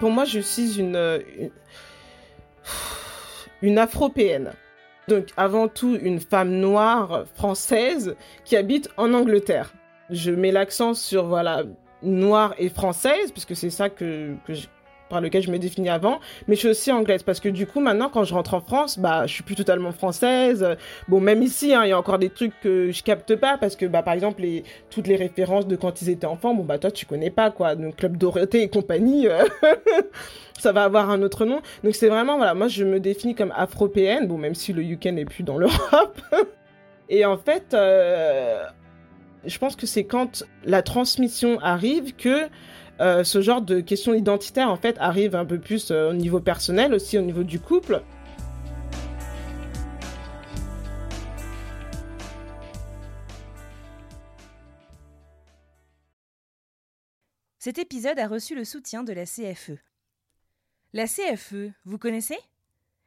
Pour moi, je suis une, euh, une, une afropéenne. Donc, avant tout, une femme noire française qui habite en Angleterre. Je mets l'accent sur, voilà, noire et française, puisque c'est ça que, que par lequel je me définis avant, mais je suis aussi anglaise, parce que du coup, maintenant, quand je rentre en France, bah, je suis plus totalement française. Bon, même ici, hein, il y a encore des trucs que je capte pas, parce que, bah, par exemple, toutes les références de quand ils étaient enfants, bon, bah, toi, tu connais pas, quoi. Donc, Club Dorothée et compagnie, euh, ça va avoir un autre nom. Donc, c'est vraiment, voilà, moi, je me définis comme afropéenne, bon, même si le UK n'est plus dans l'Europe. et en fait, euh, je pense que c'est quand la transmission arrive que euh, ce genre de questions identitaires en fait arrive un peu plus euh, au niveau personnel aussi au niveau du couple. Cet épisode a reçu le soutien de la CFE. La CFE, vous connaissez?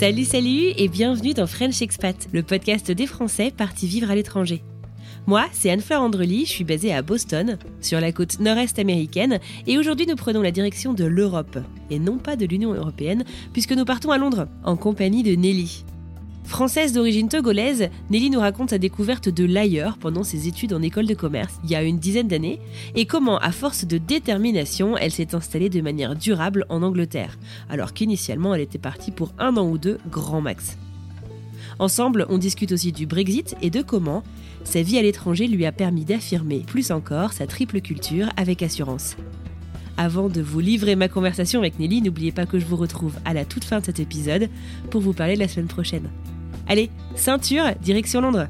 Salut, salut et bienvenue dans French Expat, le podcast des Français partis vivre à l'étranger. Moi, c'est Anne-Fleur Andrely, je suis basée à Boston, sur la côte nord-est américaine, et aujourd'hui nous prenons la direction de l'Europe, et non pas de l'Union européenne, puisque nous partons à Londres, en compagnie de Nelly. Française d'origine togolaise, Nelly nous raconte sa découverte de l'ailleurs pendant ses études en école de commerce il y a une dizaine d'années et comment, à force de détermination, elle s'est installée de manière durable en Angleterre, alors qu'initialement elle était partie pour un an ou deux grand max. Ensemble, on discute aussi du Brexit et de comment sa vie à l'étranger lui a permis d'affirmer plus encore sa triple culture avec assurance. Avant de vous livrer ma conversation avec Nelly, n'oubliez pas que je vous retrouve à la toute fin de cet épisode pour vous parler la semaine prochaine. Allez, ceinture, direction Londres.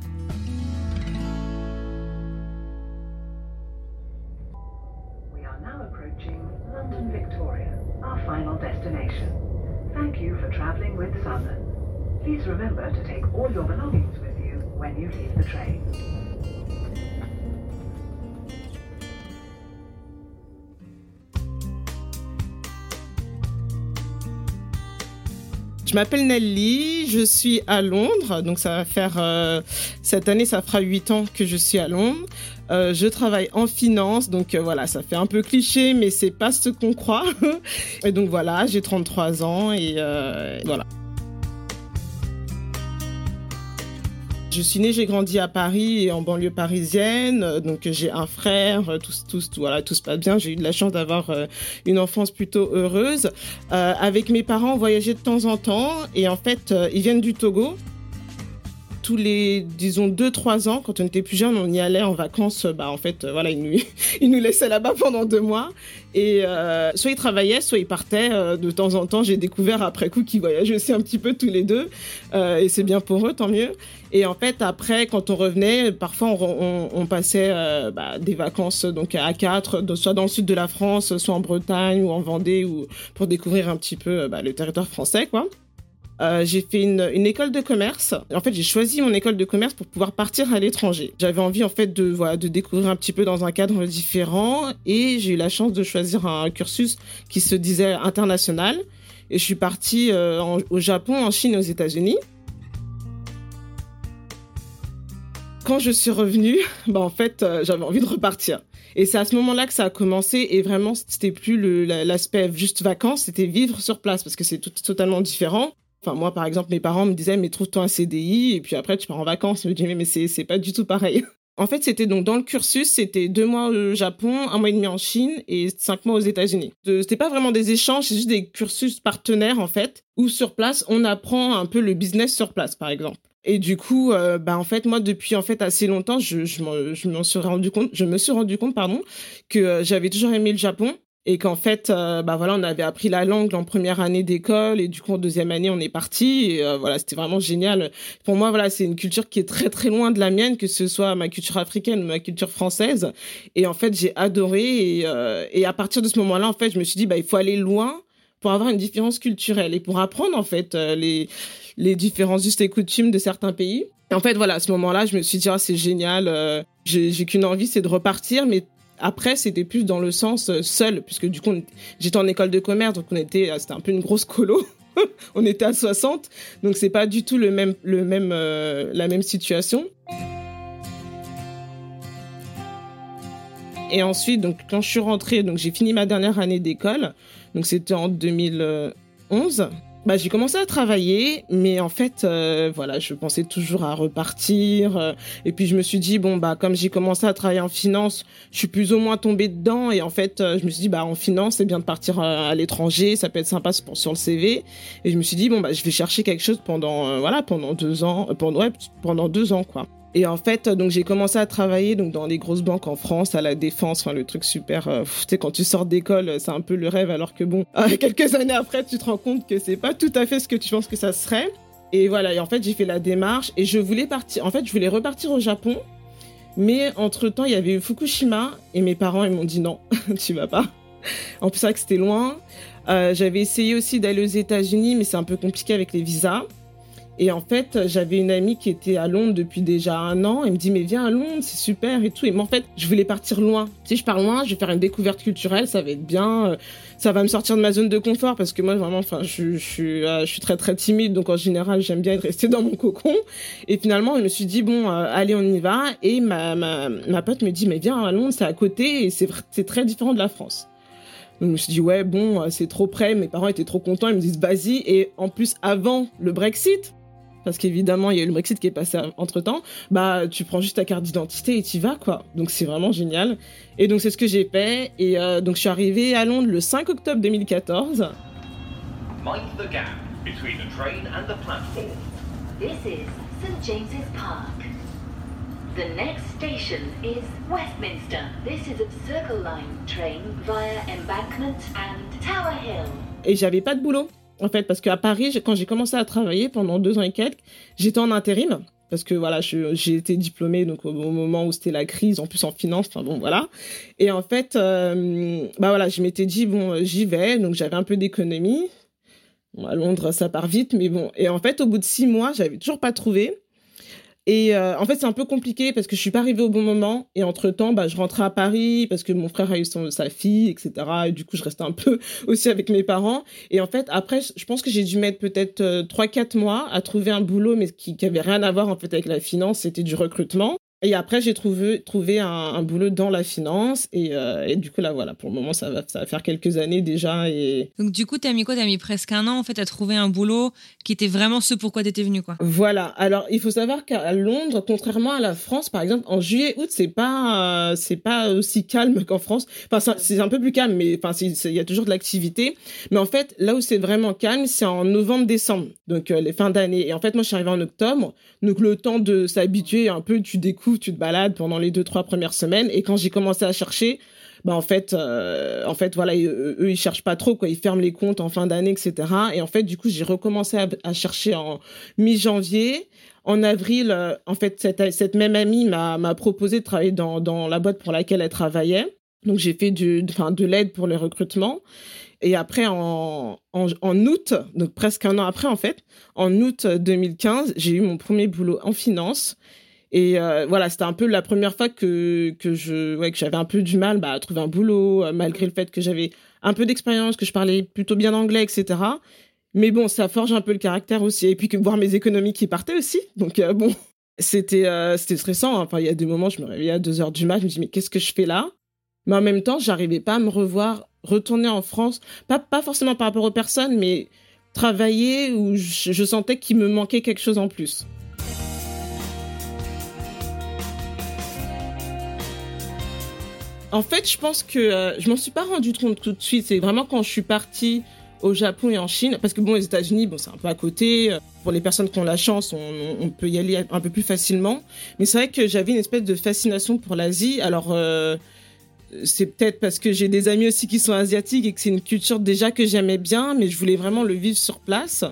Je m'appelle Nelly, je suis à Londres, donc ça va faire euh, cette année ça fera huit ans que je suis à Londres. Euh, je travaille en finance, donc euh, voilà, ça fait un peu cliché, mais c'est pas ce qu'on croit. et donc voilà, j'ai 33 ans et voilà. Je suis née, j'ai grandi à Paris et en banlieue parisienne, donc j'ai un frère, euh, tout, tout, tout, voilà, tout se passe bien. J'ai eu de la chance d'avoir euh, une enfance plutôt heureuse. Euh, avec mes parents, on voyageait de temps en temps et en fait, ils viennent du Togo. Tous les, disons, deux, trois ans, quand on était plus jeune, on y allait en vacances. euh, Bah, en fait, euh, voilà, ils nous, nous laissaient là-bas pendant deux mois. Et euh, soit ils travaillaient, soit ils partaient. de temps en temps, j'ai découvert après coup qu'ils voyageaient aussi un petit peu tous les deux. Et c'est bien pour eux, tant mieux. Et en fait, après, quand on revenait, parfois on, passait bah, des vacances donc à quatre, soit dans le sud de la France, soit en Bretagne ou en Vendée, ou pour découvrir un petit peu bah, le territoire français, quoi. Euh, j'ai fait une, école de commerce. En fait, j'ai choisi mon école de commerce pour pouvoir partir à l'étranger. J'avais envie en fait de découvrir un petit peu dans un cadre différent et j'ai eu la chance de choisir un cursus qui se disait international. Et je suis partie euh, au Japon, en Chine aux États-Unis. quand je suis revenue, bah en fait, euh, j'avais envie de repartir. Et c'est à ce moment-là que ça a commencé. Et vraiment, c'était plus l'aspect juste vacances, c'était vivre sur place parce que c'est totalement différent. Enfin, moi, par exemple, mes parents me disaient, mais trouve-toi un CDI et puis après, tu pars en vacances. Je me disais, mais c'est pas du tout pareil. En fait, c'était donc dans le cursus, c'était deux mois au Japon, un mois et demi en Chine et cinq mois aux États-Unis. C'était pas vraiment des échanges, c'est juste des cursus partenaires en fait, où sur place on apprend un peu le business sur place, par exemple. Et du coup, euh, bah en fait, moi depuis en fait assez longtemps, je je suis rendu compte, je me suis rendu compte pardon que euh, j'avais toujours aimé le Japon et qu'en fait euh, bah voilà on avait appris la langue en première année d'école et du coup en deuxième année on est parti. Et euh, voilà c'était vraiment génial. Pour moi voilà c'est une culture qui est très très loin de la mienne que ce soit ma culture africaine ma culture française. Et en fait j'ai adoré. Et, euh, à partir de ce moment-là en fait je me suis dit bah il faut aller loin pour avoir une différence culturelle et pour apprendre en fait les les différences justes et coutumes de certains pays. Et en fait voilà à ce moment-là je me suis dit ah, c'est génial j'ai qu'une envie c'est de repartir. Mais après, c'était plus dans le sens euh, seul, puisque du coup, j'étais en école de commerce, donc on était, euh, c'était un peu une grosse colo. on était à 60, donc c'est pas du tout le même, le même, euh, la même situation. Et ensuite, donc quand je suis rentrée, donc j'ai fini ma dernière année d'école, donc c'était en 2011 bah, j'ai commencé à travailler, mais en fait, euh, voilà, je pensais toujours à repartir. Euh, et puis je me suis dit bon bah comme j'ai commencé à travailler en finance, je suis plus ou moins tombée dedans. Et en fait, euh, je me suis dit bah en finance c'est bien de partir à, l'étranger, ça peut être sympa sur le CV. Et je me suis dit bon bah je vais chercher quelque chose pendant voilà pendant deux ans, pendant ouais, pendant deux ans quoi. Et en fait, donc j'ai commencé à travailler donc dans les grosses banques en France, à la défense, enfin le truc super. Euh, tu sais, quand tu sors d'école, c'est un peu le rêve, alors que bon, euh, quelques années après, tu te rends compte que c'est pas tout à fait ce que tu penses que ça serait. Et voilà, et en fait, j'ai fait la démarche et je voulais partir. En fait, je voulais repartir au Japon, mais entre temps, il y avait eu Fukushima et mes parents ils m'ont dit non, tu vas pas. En plus, c'est vrai que c'était loin. Euh, j'avais essayé aussi d'aller aux États-Unis, mais c'est un peu compliqué avec les visas. Et en fait, j'avais une amie qui était à Londres depuis déjà un an. Elle me dit, mais viens à Londres, c'est super et tout. Et moi, en fait, je voulais partir loin. Si je pars loin, je vais faire une découverte culturelle, ça va être bien. Euh, ça va me sortir de ma zone de confort parce que moi, vraiment, enfin, je, je, suis, euh, je suis très, très timide. Donc, en général, j'aime bien être restée dans mon cocon. Et finalement, je me suis dit, bon, euh, allez, on y va. Et ma, ma, pote me dit, mais viens à Londres, c'est à côté et c'est très différent de la France. Donc, je me suis dit, ouais, bon, c'est trop près. Mes parents étaient trop contents. Ils me disent, vas-y. Et en plus, avant le Brexit, parce qu'évidemment il y a eu le Brexit qui est passé entre temps, bah tu prends juste ta carte d'identité et tu vas quoi. Donc c'est vraiment génial. Et donc c'est ce que j'ai fait et euh, donc je suis arrivée à Londres le 5 octobre 2014. Mind the gap between the train and the platform. This is St James's Park. The next station is Westminster. This is a Circle Line train via Embankment and Tower Hill. Et j'avais pas de boulot en fait, parce qu'à Paris, quand j'ai commencé à travailler pendant deux ans et quelques, j'étais en intérim parce que voilà, j'ai été diplômée donc au, moment où c'était la crise, en plus en finance, enfin bon voilà. Et en fait, euh, bah voilà, je m'étais dit bon, j'y vais, donc j'avais un peu d'économie. À Londres, ça part vite, mais bon. Et en fait, au bout de six mois, j'avais toujours pas trouvé. Et euh, en fait, c'est un peu compliqué parce que je suis pas arrivée au bon moment. Et entre temps, bah, je rentrais à Paris parce que mon frère a eu son, sa fille, etc. Et du coup, je restais un peu aussi avec mes parents. Et en fait, après, je pense que j'ai dû mettre peut-être euh, trois, quatre mois à trouver un boulot, mais qui, qui avait rien à voir en fait avec la finance. C'était du recrutement. Et après, j'ai trouvé, trouvé un, un, boulot dans la finance. Et, euh, et, du coup, là, voilà, pour le moment, ça va, ça va faire quelques années déjà. Et... Donc, du coup, t'as mis quoi? T'as mis presque un an, en fait, à trouver un boulot qui était vraiment ce pourquoi t'étais venu, quoi. Voilà. Alors, il faut savoir qu'à Londres, contrairement à la France, par exemple, en juillet, août, c'est pas, euh, c'est pas aussi calme qu'en France. Enfin, c'est un peu plus calme, mais enfin, il y a toujours de l'activité. Mais en fait, là où c'est vraiment calme, c'est en novembre, décembre. Donc, euh, les fins d'année. Et en fait, moi, je suis arrivée en octobre. Donc, le temps de s'habituer un peu, tu découvres tu te balades pendant les deux trois premières semaines. Et quand j'ai commencé à chercher, bah en fait, euh, en fait voilà, eux, ils cherchent pas trop quoi, ils ferment les comptes en fin d'année, etc. Et en fait, du coup, j'ai recommencé à, chercher en mi-janvier. En avril, euh, en fait, cette, cette même amie m'a m'a proposé de travailler dans dans la boîte pour laquelle elle travaillait. Donc j'ai fait du, enfin de l'aide pour le recrutement. Et après, en, en, en, août, donc presque un an après, en fait, en août 2015, j'ai eu mon premier boulot en finance. Et euh, voilà, c'était un peu la première fois que que je ouais que j'avais un peu du mal bah, à trouver un boulot euh, malgré le fait que j'avais un peu d'expérience, que je parlais plutôt bien anglais, etc. Mais bon, ça forge un peu le caractère aussi. Et puis que voir mes économies qui partaient aussi. Donc euh, bon. C'était c'était stressant. Enfin, il y a des moments, je me réveillais à 2 heures du mat, je me dis mais qu'est-ce que je fais là? Mais en même temps, j'arrivais pas à me revoir, retourner en France, pas pas forcément par rapport aux personnes, mais travailler où je, je sentais qu'il me manquait quelque chose en plus. En fait, je pense que euh, je m'en suis pas rendu compte tout de suite. C'est vraiment quand je suis partie au Japon et en Chine, parce que bon, les États-Unis, bon, c'est un peu à côté. Pour les personnes qui ont la chance, on, peut y aller un peu plus facilement. Mais c'est vrai que j'avais une espèce de fascination pour l'Asie. Alors, euh, c'est peut-être parce que j'ai des amis aussi qui sont asiatiques et que c'est une culture déjà que j'aimais bien, mais je voulais vraiment le vivre sur place.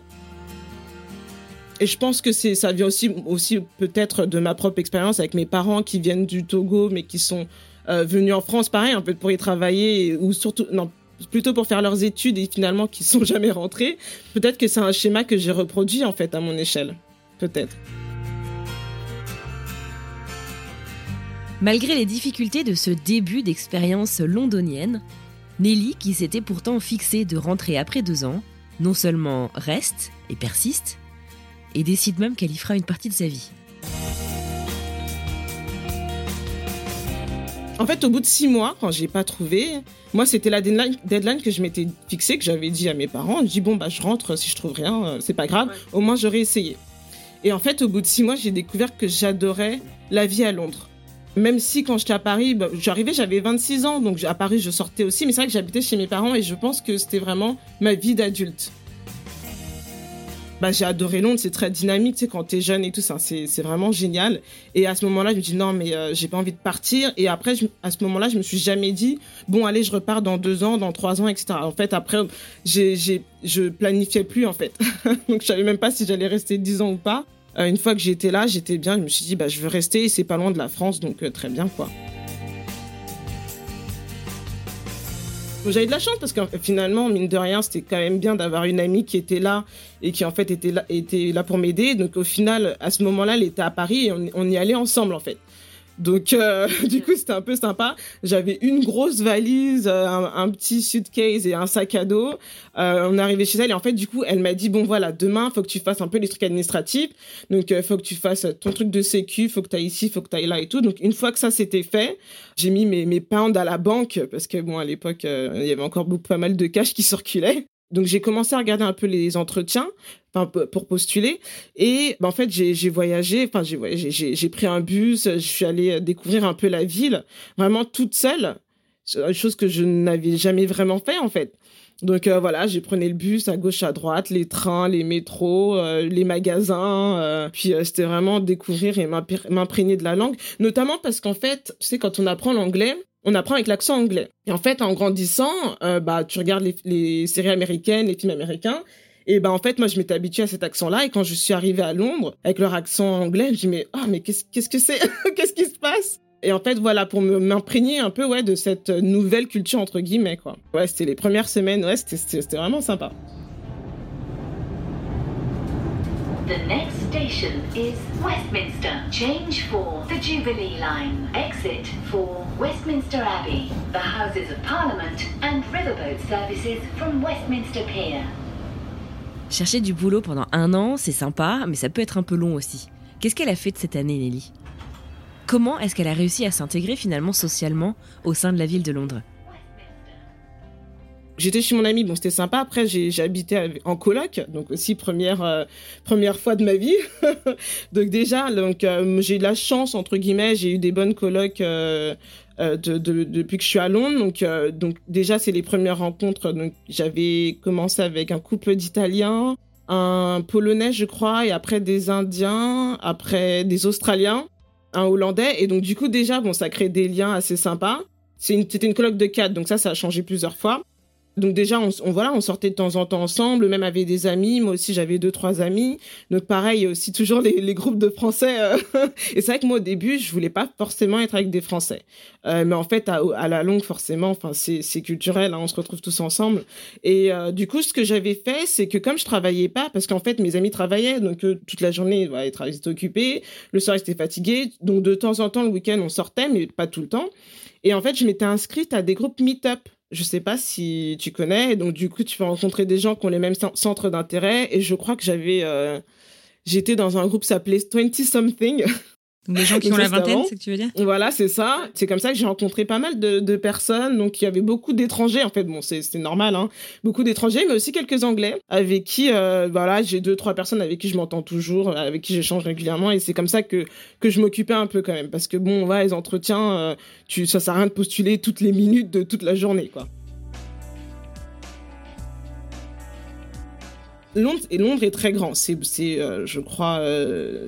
Et je pense que ça vient aussi peut-être de ma propre expérience avec mes parents qui viennent du Togo mais qui sont euh, venus en France pareil un peu pour y travailler ou surtout non plutôt pour faire leurs études et finalement qui sont jamais rentrés. Peut-être que c'est un schéma que j'ai reproduit en fait à mon échelle. Peut-être. Malgré les difficultés de ce début d'expérience londonienne, Nelly, qui s'était pourtant fixée de rentrer après deux ans, non seulement reste et persiste, et décide même qu'elle y fera une partie de sa vie. En fait, au bout de six mois, quand j'ai pas trouvé, moi, c'était la deadline, deadline que je m'étais fixée, que j'avais dit à mes parents. Je dis, bon, bah, je rentre, si je trouve rien, euh, c'est pas grave, au moins j'aurais essayé. Et en fait, au bout de six mois, j'ai découvert que j'adorais la vie à Londres. Même si quand j'étais à Paris, bah, j'arrivais, j'avais 26 ans, donc à Paris, je sortais aussi, mais c'est vrai que j'habitais chez mes parents et je pense que c'était vraiment ma vie d'adulte bah, j'ai adoré Londres, c'est très dynamique, tu sais, quand t'es jeune et tout ça, c'est, c'est vraiment génial. Et à ce moment-là, je me dis non, mais euh, j'ai pas envie de partir. Et après, à ce moment-là, je me suis jamais dit bon, allez, je repars dans deux ans, dans trois ans, etc. En fait, après, j'ai, j'ai, je planifiais plus en fait, donc je savais même pas si j'allais rester dix ans ou pas. Euh, une fois que j'étais là, j'étais bien, je me suis dit bah je veux rester, et c'est pas loin de la France, donc euh, très bien quoi. J'avais de la chance parce que finalement, mine de rien, c'était quand même bien d'avoir une amie qui était là et qui en fait était là, pour m'aider. Donc au final, à ce moment-là, elle était à Paris et on y allait ensemble en fait. Donc euh, du coup c'était un peu sympa. J'avais une grosse valise, euh, un, un, petit suitcase et un sac à dos. Euh, on est arrivé chez elle et en fait du coup elle m'a dit bon voilà demain faut que tu fasses un peu les trucs administratifs. Donc euh, faut que tu fasses ton truc de sécu, faut que tu ailles ici, faut que tu ailles là et tout. Donc une fois que ça c'était fait, j'ai mis mes, mes pounds à la banque parce que bon à l'époque euh, il y avait encore beaucoup pas mal de cash qui circulait. Donc j'ai commencé à regarder un peu les entretiens pour postuler et ben, en fait j'ai voyagé enfin j'ai pris un bus je suis allée découvrir un peu la ville vraiment toute seule chose que je n'avais jamais vraiment fait en fait donc euh, voilà, j'ai prenais le bus à gauche à droite, les trains, les métros, euh, les magasins. Euh, puis euh, c'était vraiment découvrir et m'imprégner de la langue, notamment parce qu'en fait, tu sais, quand on apprend l'anglais, on apprend avec l'accent anglais. Et en fait, en grandissant, euh, bah, tu regardes les, séries américaines, les films américains. Et bah, en fait, moi, je m'étais habituée à cet accent-là. Et quand je suis arrivée à Londres, avec leur accent anglais, je me dis, mais, ah, mais qu'est-ce, qu'est-ce que c'est? qu'est-ce qui se passe? Et en fait, voilà, pour m'imprégner un peu, ouais, de cette nouvelle culture, entre guillemets, quoi. Ouais, c'était les premières semaines, ouais, c'était vraiment sympa. The next station is Westminster. Change for the Jubilee line. Exit for Westminster Abbey, the Houses of Parliament, and riverboat services from Westminster Pier. Chercher du boulot pendant un an, c'est sympa, mais ça peut être un peu long aussi. Qu'est-ce qu'elle a fait de cette année, Nelly? Comment est-ce qu'elle a réussi à s'intégrer finalement socialement au sein de la ville de Londres? J'étais chez mon ami, bon c'était sympa. Après habité en coloc, donc aussi première euh, première fois de ma vie. donc déjà donc euh, j'ai eu de la chance entre guillemets, j'ai eu des bonnes colocs euh, de, de, depuis que je suis à Londres. Donc donc déjà c'est les premières rencontres. Donc j'avais commencé avec un couple d'Italiens, un Polonais je crois, et après des Indiens, après des Australiens, un Hollandais. Et donc du coup déjà bon ça crée des liens assez sympas. C'était une, une coloc de quatre, donc ça ça a changé plusieurs fois. Donc déjà, on, voilà, on sortait de temps en temps ensemble, même avec des amis. Moi aussi, j'avais deux trois amis. Donc pareil, aussi toujours les, groupes de Français. Euh. Et c'est vrai que moi au début, je voulais pas forcément être avec des Français, euh, mais en fait, à, la longue, forcément, enfin c'est culturel. Hein, on se retrouve tous ensemble. Et euh, du coup, ce que j'avais fait, c'est que comme je travaillais pas, parce qu'en fait mes amis travaillaient, donc toute la journée, voilà, ils étaient occupés. Le soir, ils étaient fatigués. Donc de temps en temps, le week-end, on sortait, mais pas tout le temps. Et en fait, je m'étais inscrite à des groupes meet-up je sais pas si tu connais. donc, du coup, tu vas rencontrer des gens qui ont les mêmes centres d'intérêt. Et je crois que j'avais, euh, j'étais dans un groupe s'appelait 20 Something. Donc des gens qui ont la vingtaine, c'est ce que tu veux dire Voilà, c'est ça. C'est comme ça que j'ai rencontré pas mal de, de, personnes. Donc il y avait beaucoup d'étrangers, en fait. Bon, c'est normal, hein. Beaucoup d'étrangers, mais aussi quelques Anglais avec qui, euh, voilà, j'ai deux, trois personnes avec qui je m'entends toujours, avec qui j'échange régulièrement. Et c'est comme ça que, que je m'occupais un peu quand même. Parce que bon, va, les entretiens, euh, tu, ça sert à rien de postuler toutes les minutes de toute la journée, quoi. Londres, et Londres est très grand. C'est, euh, je crois,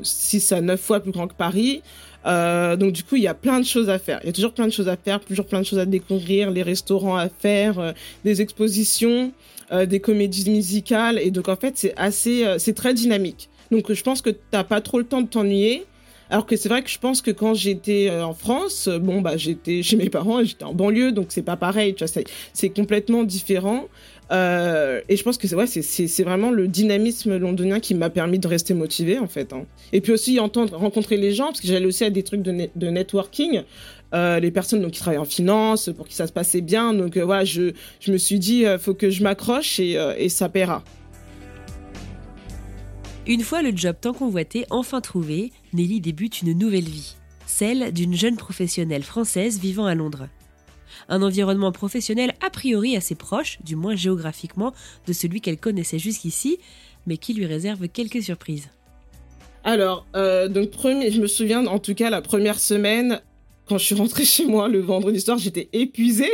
6 euh, à 9 fois plus grand que Paris. Euh, donc du coup, il y a plein de choses à faire. Il y a toujours plein de choses à faire, toujours plein de choses à découvrir, les restaurants à faire, des expositions, des comédies musicales. Et donc en fait, c'est assez, c'est très dynamique. Donc je pense que t'as pas trop le temps de t'ennuyer. Alors que c'est vrai que je pense que quand j'étais en France, bon bah j'étais chez mes parents, j'étais en banlieue, donc c'est pas pareil, tu vois, c'est complètement différent. Euh, et je pense que c'est ouais, c'est vraiment le dynamisme londonien qui m'a permis de rester motivé en fait. Hein. Et puis aussi entendre, rencontrer les gens parce que j'allais aussi à des trucs de, de networking. Euh, les personnes donc qui travaillent en finance pour qui ça se passait bien. Donc euh, voilà, je, je me suis dit euh, faut que je m'accroche et, et ça paiera. Une fois le job tant convoité enfin trouvé, Nelly débute une nouvelle vie, celle d'une jeune professionnelle française vivant à Londres un environnement professionnel a priori assez proche, du moins géographiquement, de celui qu'elle connaissait jusqu'ici, mais qui lui réserve quelques surprises. Alors, euh, donc premier, je me souviens en tout cas la première semaine, quand je suis rentrée chez moi le vendredi soir, j'étais épuisée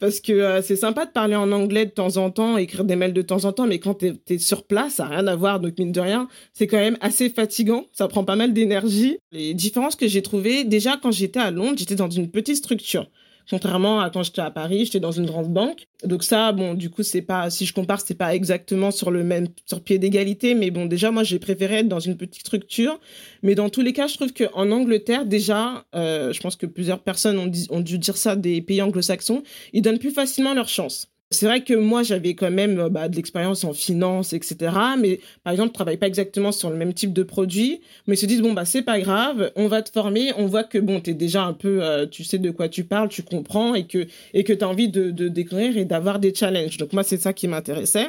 parce que euh, c'est sympa de parler en anglais de temps en temps, écrire des mails de temps en temps, mais quand t'es es sur place, ça n'a rien à voir. Donc mine de rien, c'est quand même assez fatigant. Ça prend pas mal d'énergie. Les différences que j'ai trouvées, déjà quand j'étais à Londres, j'étais dans une petite structure. Contrairement à quand j'étais à Paris, j'étais dans une grande banque. Donc ça, bon, du coup, c'est pas, si je compare, c'est pas exactement sur le même, sur pied d'égalité, mais bon, déjà, moi, j'ai préféré être dans une petite structure. Mais dans tous les cas, je trouve qu'en Angleterre, déjà, euh, je pense que plusieurs personnes ont, ont dû dire ça des pays anglo-saxons, ils donnent plus facilement leur chance. C'est vrai que moi, j'avais quand même euh, bah, de l'expérience en finance, etc. Mais par exemple, je travaille pas exactement sur le même type de produit. Mais ils se disent, bon, bah, c'est pas grave, on va te former. On voit que, bon, tu es déjà un peu, euh, tu sais de quoi tu parles, tu comprends et que, et que tu as envie de, de découvrir et d'avoir des challenges. Donc, moi, c'est ça qui m'intéressait.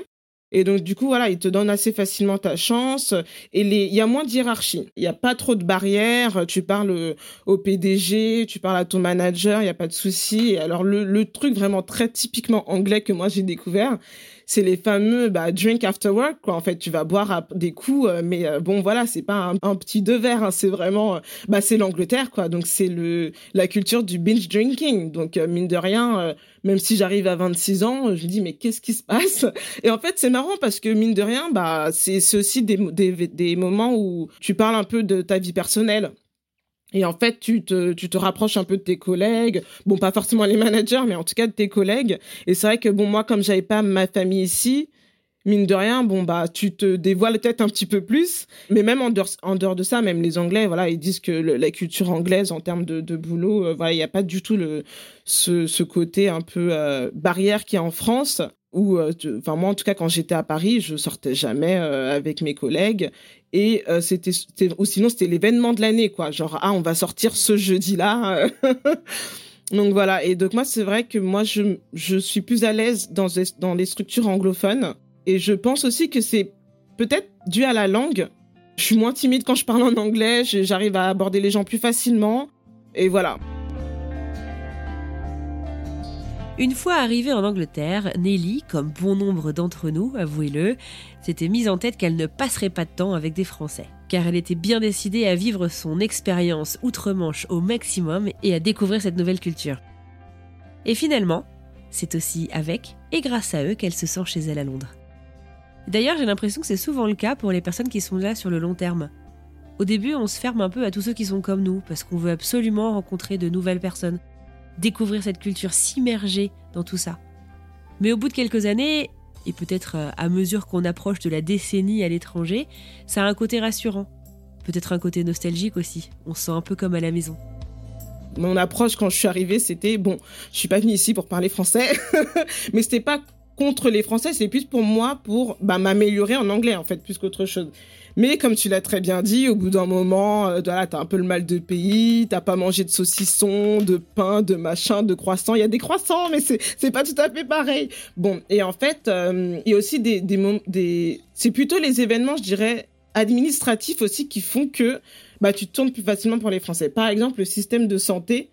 Et donc, du coup, voilà, il te donne assez facilement ta chance. Et il y a moins de hiérarchie. Il n'y a pas trop de barrières. Tu parles au PDG, tu parles à ton manager, il n'y a pas de souci. Et alors, le, le truc vraiment très typiquement anglais que moi j'ai découvert, c'est les fameux bah, drink after work quoi. En fait tu vas boire des coups euh, mais euh, bon voilà c'est pas un, petit deux verres hein, c'est vraiment euh, bah c'est l'Angleterre quoi. Donc c'est le la culture du binge drinking. Donc mine de rien même si j'arrive à 26 ans je dis mais qu'est-ce qui se passe? Et en fait c'est marrant parce que mine de rien bah c'est aussi des, des des moments où tu parles un peu de ta vie personnelle et en fait, tu te, tu te rapproches un peu de tes collègues. Bon, pas forcément les managers, mais en tout cas de tes collègues. Et c'est vrai que bon, moi, comme j'avais pas ma famille ici, mine de rien, bon, bah, tu te dévoiles peut-être un petit peu plus. Mais même en dehors, en dehors de ça, même les Anglais, voilà, ils disent que la culture anglaise en termes de, de boulot, euh, voilà, il n'y a pas du tout le, ce, ce côté un peu euh, barrière qu'il y a en France où, euh, enfin moi en tout cas quand j'étais à Paris, je sortais jamais avec mes collègues. Et euh, c'était ou sinon c'était l'événement de l'année quoi. Genre ah on va sortir ce jeudi là donc voilà. Et donc moi c'est vrai que moi je je suis plus à l'aise dans dans les structures anglophones. Et je pense aussi que c'est peut-être dû à la langue. Je suis moins timide quand je parle en anglais. J'arrive à aborder les gens plus facilement. Et voilà une fois arrivée en Angleterre, Nelly, comme bon nombre d'entre nous, avouez-le, s'était mise en tête qu'elle ne passerait pas de temps avec des Français, car elle était bien décidée à vivre son expérience outre-Manche au maximum et à découvrir cette nouvelle culture. Et finalement, c'est aussi avec et grâce à eux qu'elle se sent chez elle à Londres. D'ailleurs, j'ai l'impression que c'est souvent le cas pour les personnes qui sont là sur le long terme. Au début, on se ferme un peu à tous ceux qui sont comme nous, parce qu'on veut absolument rencontrer de nouvelles personnes, découvrir cette culture, s'immerger dans tout ça. Mais au bout de quelques années, et peut-être euh, à mesure qu'on approche de la décennie à l'étranger, ça a un côté rassurant. Peut-être un côté nostalgique aussi, on se sent un peu comme à la maison. Mon approche quand je suis arrivée, c'était bon, je suis pas venue ici pour parler français, mais c'était pas contre les Français, c'est plus pour moi pour bah, m'améliorer en anglais en fait, plus qu'autre chose. Mais comme tu l'as très bien dit, au bout d'un moment, euh, voilà, t'as un peu le mal de pays, t'as pas mangé de saucisson, de pain, de machin, de croissants. Il y a des croissants, mais c'est pas tout à fait pareil. Bon, et en fait, euh, il y a aussi des des, des c'est plutôt les événements, je dirais, administratifs aussi qui font que bah, tu tournes plus facilement pour les Français. Par exemple, le système de santé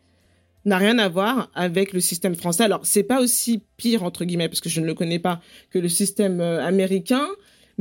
n'a rien à voir avec le système français. Alors, c'est pas aussi pire, entre guillemets, parce que je ne le connais pas, que le système euh, américain.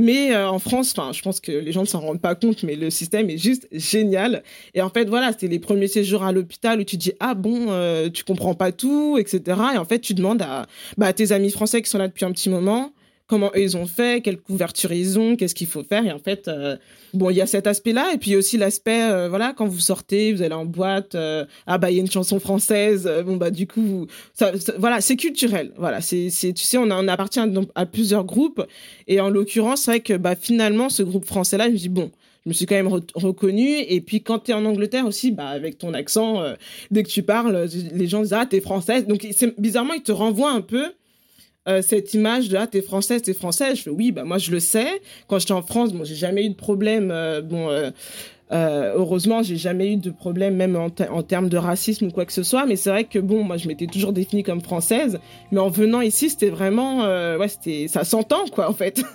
Mais euh, en France, enfin, je pense que les gens ne s'en rendent pas compte, mais le système est juste génial. Et en fait, voilà, c'était les premiers séjours à l'hôpital où tu dis ah bon, euh, tu comprends pas tout, etc. Et en fait, tu demandes à, bah, à tes amis français qui sont là depuis un petit moment comment ils ont fait, quelle couverture ils ont, qu'est-ce qu'il faut faire. Et en fait, euh, bon, il y a cet aspect-là. Et puis aussi l'aspect, euh, voilà, quand vous sortez, vous allez en boîte, euh, ah bah il y a une chanson française. bon bah du coup, ça, voilà, c'est culturel. Voilà, c'est, tu sais, on, appartient à, plusieurs groupes. Et en l'occurrence, c'est vrai que bah finalement, ce groupe français-là, je me dis bon. Je me suis quand même reconnue. Et puis, quand tu es en Angleterre aussi, bah, avec ton accent, dès que tu parles, les gens disent, ah, t'es française. Donc, bizarrement, ils te renvoient un peu euh, cette image de ah t'es française t'es française. Je fais oui bah moi je le sais. Quand j'étais en France bon j'ai jamais eu de problème euh, bon euh, euh, heureusement j'ai jamais eu de problème même en, en, termes de racisme ou quoi que ce soit. Mais c'est vrai que bon moi je m'étais toujours définie comme française. Mais en venant ici c'était vraiment ouais c'était ça s'entend quoi en fait.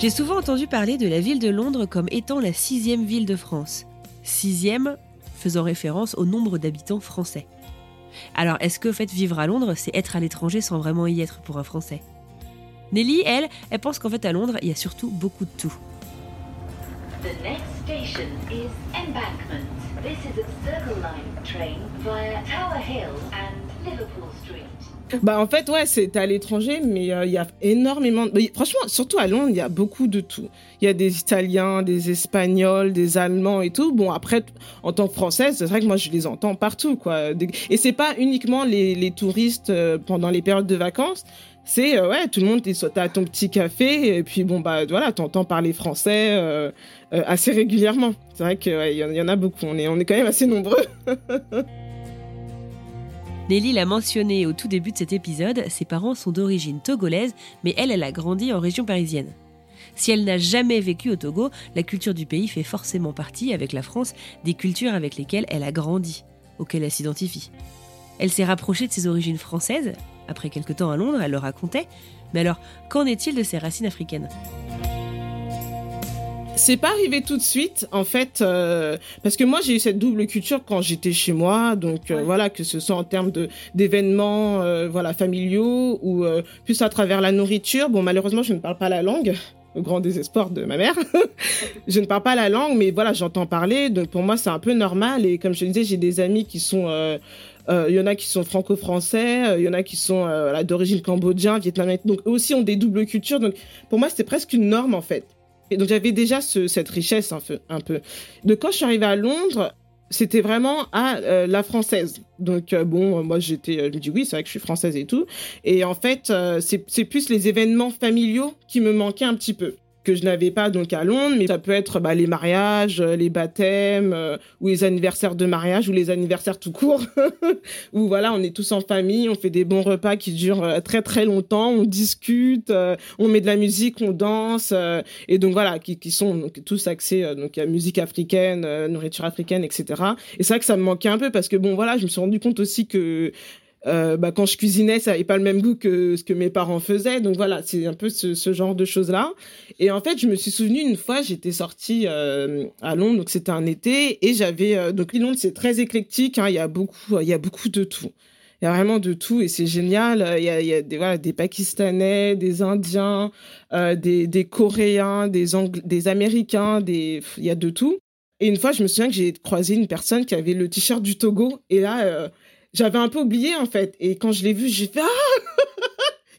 J'ai souvent entendu parler de la ville de Londres comme étant la sixième ville de France. Sixième faisant référence au nombre d'habitants français. Alors, est-ce que fait vivre à Londres, c'est être à l'étranger sans vraiment y être pour un Français? Nelly, elle, elle pense qu'en fait à Londres, il y a surtout beaucoup de tout. Next station is Embankment. This is a Circle Line train via Tower Hill and Liverpool Street. Bah en fait ouais c'est à l'étranger mais euh, il y a énormément franchement surtout à Londres il y a beaucoup de tout. Il y a des Italiens des Espagnols des Allemands et tout. Bon après en tant que Française c'est vrai que moi je les entends partout quoi. Et c'est pas uniquement les, les touristes euh, pendant les périodes de vacances. C'est euh, ouais tout le monde t'as ton petit café et puis bon bah voilà t'entends parler français assez régulièrement. C'est vrai qu'il y, y en a beaucoup. On est on est quand même assez nombreux Nelly l'a mentionné au tout début de cet épisode, ses parents sont d'origine togolaise, mais elle, elle a grandi en région parisienne. Si elle n'a jamais vécu au Togo, la culture du pays fait forcément partie, avec la France, des cultures avec lesquelles elle a grandi, auxquelles elle s'identifie. Elle s'est rapprochée de ses origines françaises, après quelque temps à Londres, elle le racontait, mais alors, qu'en est-il de ses racines africaines? C'est pas arrivé tout de suite, en fait, euh, parce que moi j'ai eu cette double culture quand j'étais chez moi, donc euh, voilà que ce soit en termes de d'événements, euh, voilà familiaux ou plus à travers la nourriture. Bon, malheureusement, je ne parle pas la langue, au grand désespoir de ma mère. je ne parle pas la langue, mais voilà, j'entends parler, donc pour moi c'est un peu normal. Et comme je disais, j'ai des amis qui sont il y en a qui sont franco-français, il y en a qui sont d'origine cambodgienne, vietnamienne, donc eux aussi ont des doubles cultures. Donc pour moi, c'était presque une norme en fait. Et donc j'avais déjà cette richesse un peu, un. De quand je suis arrivée à Londres, c'était vraiment à euh, la française. Donc euh, bon, moi j'étais, je dis oui, c'est vrai que je suis française et tout. Et en fait, euh, c'est plus les événements familiaux qui me manquaient un petit peu que je n'avais pas donc à Londres, mais ça peut être bah, les mariages, euh, les baptêmes, euh, ou les anniversaires de mariage, ou les anniversaires tout court, où voilà, on est tous en famille, on fait des bons repas qui durent euh, très très longtemps, on discute, on met de la musique, on danse, et donc voilà, qui, qui sont donc, tous axés donc à musique africaine, nourriture africaine, etc. Et c'est vrai que ça me manquait un peu parce que bon voilà, je me suis rendu compte aussi que euh, bah, quand je cuisinais, ça n'avait pas le même goût que ce que mes parents faisaient. Donc voilà, c'est un peu ce, genre de choses-là. Et en fait, je me suis souvenu une fois, j'étais sortie euh, à Londres, donc c'était un été, et j'avais euh, donc Londres, c'est très éclectique. Hein, il y a beaucoup, il y a beaucoup de tout. Il y a vraiment de tout et c'est génial. Il y a, des, voilà, des Pakistanais, des Indiens, euh, des, Coréens, des, des Américains, des, il y a de tout. Et une fois, je me souviens que j'ai croisé une personne qui avait le t-shirt du Togo et là, euh, j'avais un peu oublié en fait. Et quand je l'ai vu, j'ai fait ah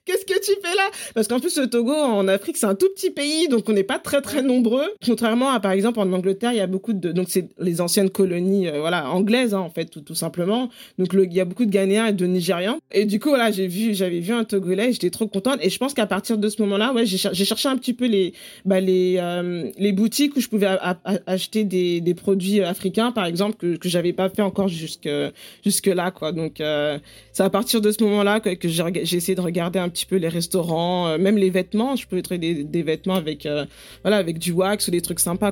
qu'est-ce que tu fais là? Parce qu'en plus, le Togo, en Afrique, c'est un tout petit pays, donc on n'est pas très, très nombreux. Contrairement à, par exemple, en Angleterre, il y a beaucoup de... Donc, c'est les anciennes colonies, euh, voilà, anglaises, hein, en fait, tout, tout simplement. Donc, il y a beaucoup de Ghanéens et de Nigérians. Et du coup, voilà, j'ai vu, j'avais vu un Togolais, j'étais trop contente. Et je pense qu'à partir de ce moment-là, ouais, j'ai cherché un petit peu les, bah, les, euh, les boutiques où je pouvais acheter des, des produits africains, par exemple, que, que j'avais pas fait encore jusque, jusque là, quoi. Donc, euh, c'est à partir de ce moment-là que, que j'ai essayé de regarder un petit peu les restaurants, euh, même les vêtements. Je peux trouver des, vêtements avec, euh, avec du wax ou des trucs sympas.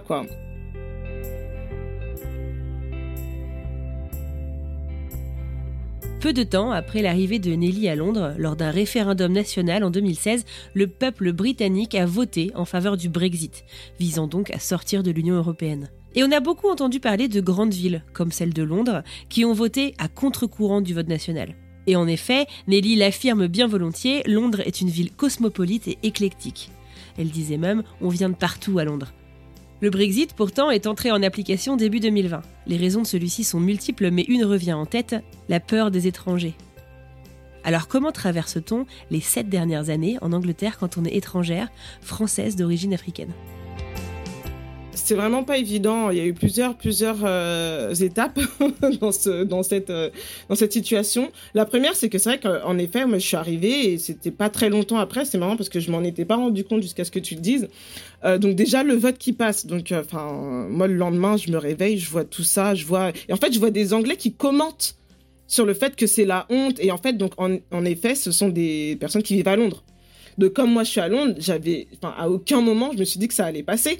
Peu de temps après l'arrivée de Nelly à Londres, lors d'un référendum national en 2016, le peuple britannique a voté en faveur du Brexit, visant donc à sortir de l'Union européenne. Et on a beaucoup entendu parler de grandes villes, comme celle de Londres, qui ont voté à contre-courant du vote national. Et en effet, Nelly l'affirme bien volontiers, Londres est une ville cosmopolite et éclectique. Elle disait même, on vient de partout à Londres. Le Brexit, pourtant, est entré en application début 2020. Les raisons de celui-ci sont multiples, mais une revient en tête, la peur des étrangers. Alors comment traverse-t-on les sept dernières années en Angleterre quand on est étrangère, française d'origine africaine? C'est vraiment pas évident. Il y a eu plusieurs, plusieurs euh, étapes euh, dans cette situation. La première, c'est que c'est vrai qu'en effet, moi, je suis arrivée et c'était pas très longtemps après. C'est marrant parce que je m'en étais pas rendu compte jusqu'à ce que tu le dises. Euh, donc déjà le vote qui passe. Donc enfin moi le lendemain, je me réveille, je vois tout ça, je vois et en fait je vois des Anglais qui commentent sur le fait que c'est la honte et en fait donc en, effet ce sont des personnes qui vivent à Londres. Donc comme moi je suis à Londres, j'avais à aucun moment je me suis dit que ça allait passer.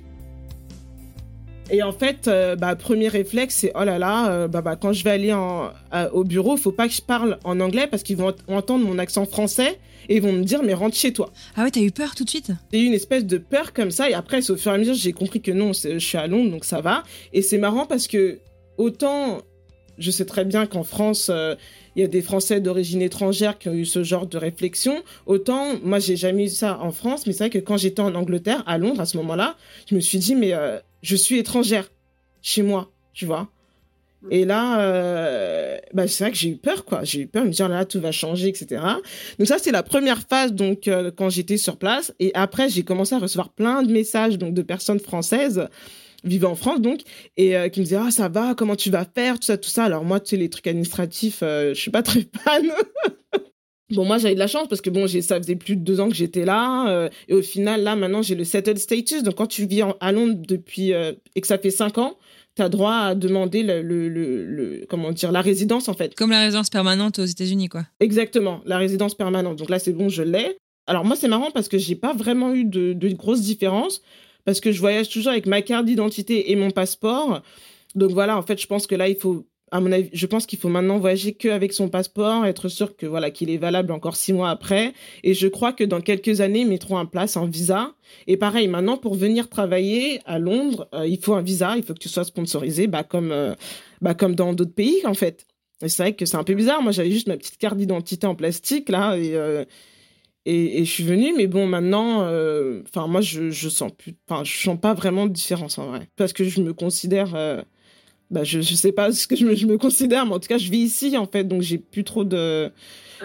Et en fait, euh, bah, premier réflexe, c'est oh là là, euh, bah, bah, quand je vais aller en, au bureau, faut pas que je parle en anglais parce qu'ils vont entendre mon accent français et ils vont me dire mais rentre chez toi. Ah ouais, t'as eu peur tout de suite? J'ai eu une espèce de peur comme ça et après, au fur et à mesure, j'ai compris que non, je suis à Londres donc ça va. Et c'est marrant parce que autant je sais très bien qu'en France, euh, il y a des Français d'origine étrangère qui ont eu ce genre de réflexion. Autant, moi, j'ai jamais eu ça en France, mais c'est vrai que quand j'étais en Angleterre, à Londres, à ce moment-là, je me suis dit, mais je suis étrangère chez moi, tu vois. Et là, euh, bah, c'est vrai que j'ai eu peur, quoi. J'ai eu peur de me dire, là, tout va changer, etc. Donc ça, c'est la première phase, donc, euh, quand j'étais sur place. Et après, j'ai commencé à recevoir plein de messages, donc, de personnes françaises vivant en France, donc, et euh, qui me disaient, ah, ça va, comment tu vas faire, tout ça, tout ça. Alors moi, tu sais, les trucs administratifs, je suis pas très fan. Bon, moi, j'avais de la chance parce que bon, ça faisait plus de deux ans que j'étais là. Euh, et au final, là, maintenant, j'ai le settled status. Donc, quand tu vis à Londres depuis euh, et que ça fait cinq ans, tu as droit à demander le, le, le, comment dire, la résidence, en fait. Comme la résidence permanente aux États-Unis, quoi. Exactement, la résidence permanente. Donc là, c'est bon, je l'ai. Alors, moi, c'est marrant parce que j'ai pas vraiment eu de, de grosses différences parce que je voyage toujours avec ma carte d'identité et mon passeport. Donc voilà, en fait, je pense que là, il faut à mon avis, je pense qu'il faut maintenant voyager qu'avec son passeport, être sûr que voilà qu'il est valable encore six mois après. Et je crois que dans quelques années, ils mettront en place un visa. Et pareil, maintenant pour venir travailler à Londres, euh, il faut un visa, il faut que tu sois sponsorisé, bah comme euh, bah comme dans d'autres pays en fait. Et c'est vrai que c'est un peu bizarre. Moi, j'avais juste ma petite carte d'identité en plastique là et euh, et, je suis venue, mais bon, maintenant, enfin, moi, je, je sens plus, enfin, je sens pas vraiment de différence en vrai, parce que je me considère bah, je, je sais pas ce que je me, je me, considère, mais en tout cas, je vis ici, en fait, donc j'ai plus trop de,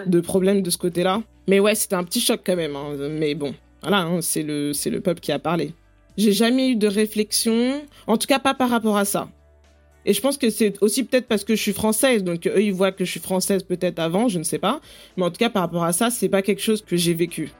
de problèmes de ce côté-là. Mais ouais, c'était un petit choc quand même. Hein. Mais bon, voilà, hein, c'est le, c'est le peuple qui a parlé. J'ai jamais eu de réflexion, en tout cas pas par rapport à ça. Et je pense que c'est aussi peut-être parce que je suis française, donc eux ils voient que je suis française peut-être avant, je ne sais pas. Mais en tout cas par rapport à ça, c'est pas quelque chose que j'ai vécu.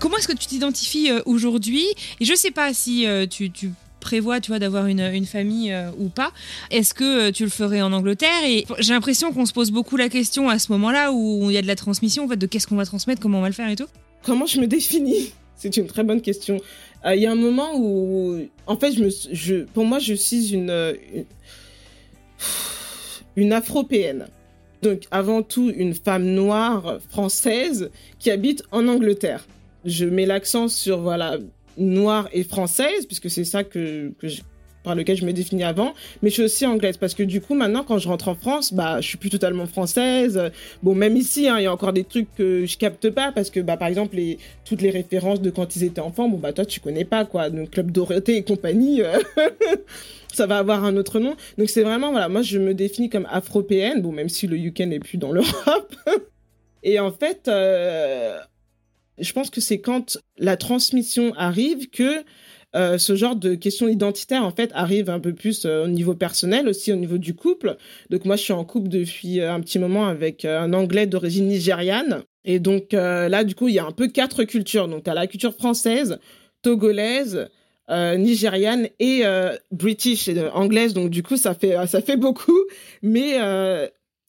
Comment est-ce que tu t'identifies euh, aujourd'hui? Et je sais pas si euh, tu, tu prévois, tu vois, d'avoir une, une, famille euh, ou pas. Est-ce que euh, tu le ferais en Angleterre? Et j'ai l'impression qu'on se pose beaucoup la question à ce moment-là où il y a de la transmission, en fait, de qu'est-ce qu'on va transmettre, comment on va le faire et tout. Comment je me définis? C'est une très bonne question. Euh, il y a un moment où, en fait, je me, je, pour moi, je suis une, une, une afropéenne. Donc, avant tout, une femme noire française qui habite en Angleterre. Je mets l'accent sur, voilà, noire et française, puisque c'est ça que, que par lequel je me définis avant, mais je suis aussi anglaise parce que du coup maintenant quand je rentre en France, bah je suis plus totalement française. Bon même ici, hein, il y a encore des trucs que je capte pas parce que bah par exemple toutes les références de quand ils étaient enfants, bon bah toi tu connais pas quoi, donc Club Dorothée et compagnie. Euh, ça va avoir un autre nom. Donc c'est vraiment voilà, moi je me définis comme afropéenne, bon même si le UK n'est plus dans l'Europe. et en fait, euh, je pense que c'est quand la transmission arrive que euh, ce genre de questions identitaires en fait arrive un peu plus euh, au niveau personnel aussi au niveau du couple. Donc moi je suis en couple depuis euh, un petit moment avec un Anglais d'origine nigériane et donc là du coup il y a un peu quatre cultures. Donc as la culture française, togolaise, nigériane et british anglaise. Donc du coup ça fait ça fait beaucoup, mais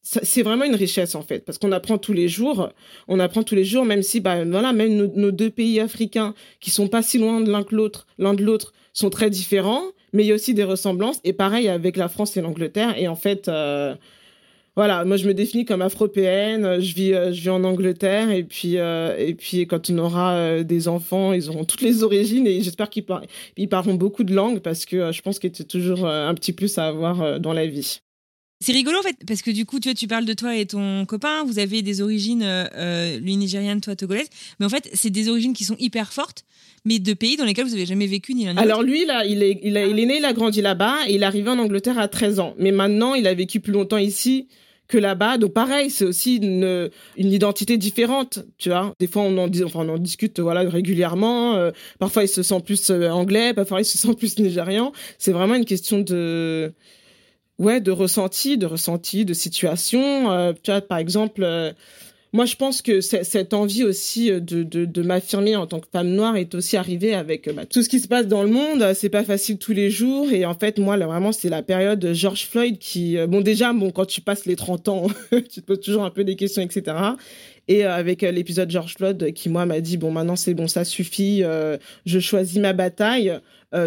c'est vraiment une richesse en fait parce qu'on apprend tous les jours on apprend tous les jours même si bah voilà même nos, deux pays africains qui sont pas si loin de l'un que l'autre l'un de l'autre sont très différents mais il y a aussi des ressemblances. Et pareil avec la France et l'Angleterre. Et en fait, euh, voilà, moi je me définis comme afropéenne. Je vis, euh, je vis en Angleterre. Et puis, euh, et puis quand on aura euh, des enfants, ils auront toutes les origines. Et j'espère qu'ils par- ils parleront beaucoup de langues parce que euh, je pense que c'est toujours un petit plus à avoir dans la vie. C'est rigolo en fait, parce que du coup, tu vois, tu parles de toi et ton copain, vous avez des origines, euh, euh, lui nigériane, toi togolaise, mais en fait, c'est des origines qui sont hyper fortes, mais de pays dans lesquels vous avez jamais vécu ni l'un ni l'autre. Alors lui, là, il est, il, a- il est né, il a grandi là-bas, et il est arrivé en Angleterre à 13 ans. Mais maintenant, il a vécu plus longtemps ici que là-bas. Donc pareil, c'est aussi une, une identité différente, tu vois. Des fois, on en, enfin, on en discute voilà, régulièrement. euh, parfois, il se sent plus anglais, parfois, il se sent plus nigérian. C'est vraiment une question de... Ouais, de ressenti, de ressenti, de situation. Euh, tu vois, par exemple... euh, moi, je pense que cette envie aussi euh, de, de, de m'affirmer en tant que femme noire est aussi arrivée avec euh, bah, tout ce qui se passe dans le monde. Euh, C'est pas facile tous les jours. Et en fait, moi, là, vraiment, c'est la période de George Floyd qui... bon, déjà, bon, quand tu passes les 30 ans, tu te poses toujours un peu des questions, etc. Et euh, avec euh, l'épisode George Floyd qui, moi, m'a dit, bon, maintenant, c'est bon, ça suffit. euh, je choisis ma bataille.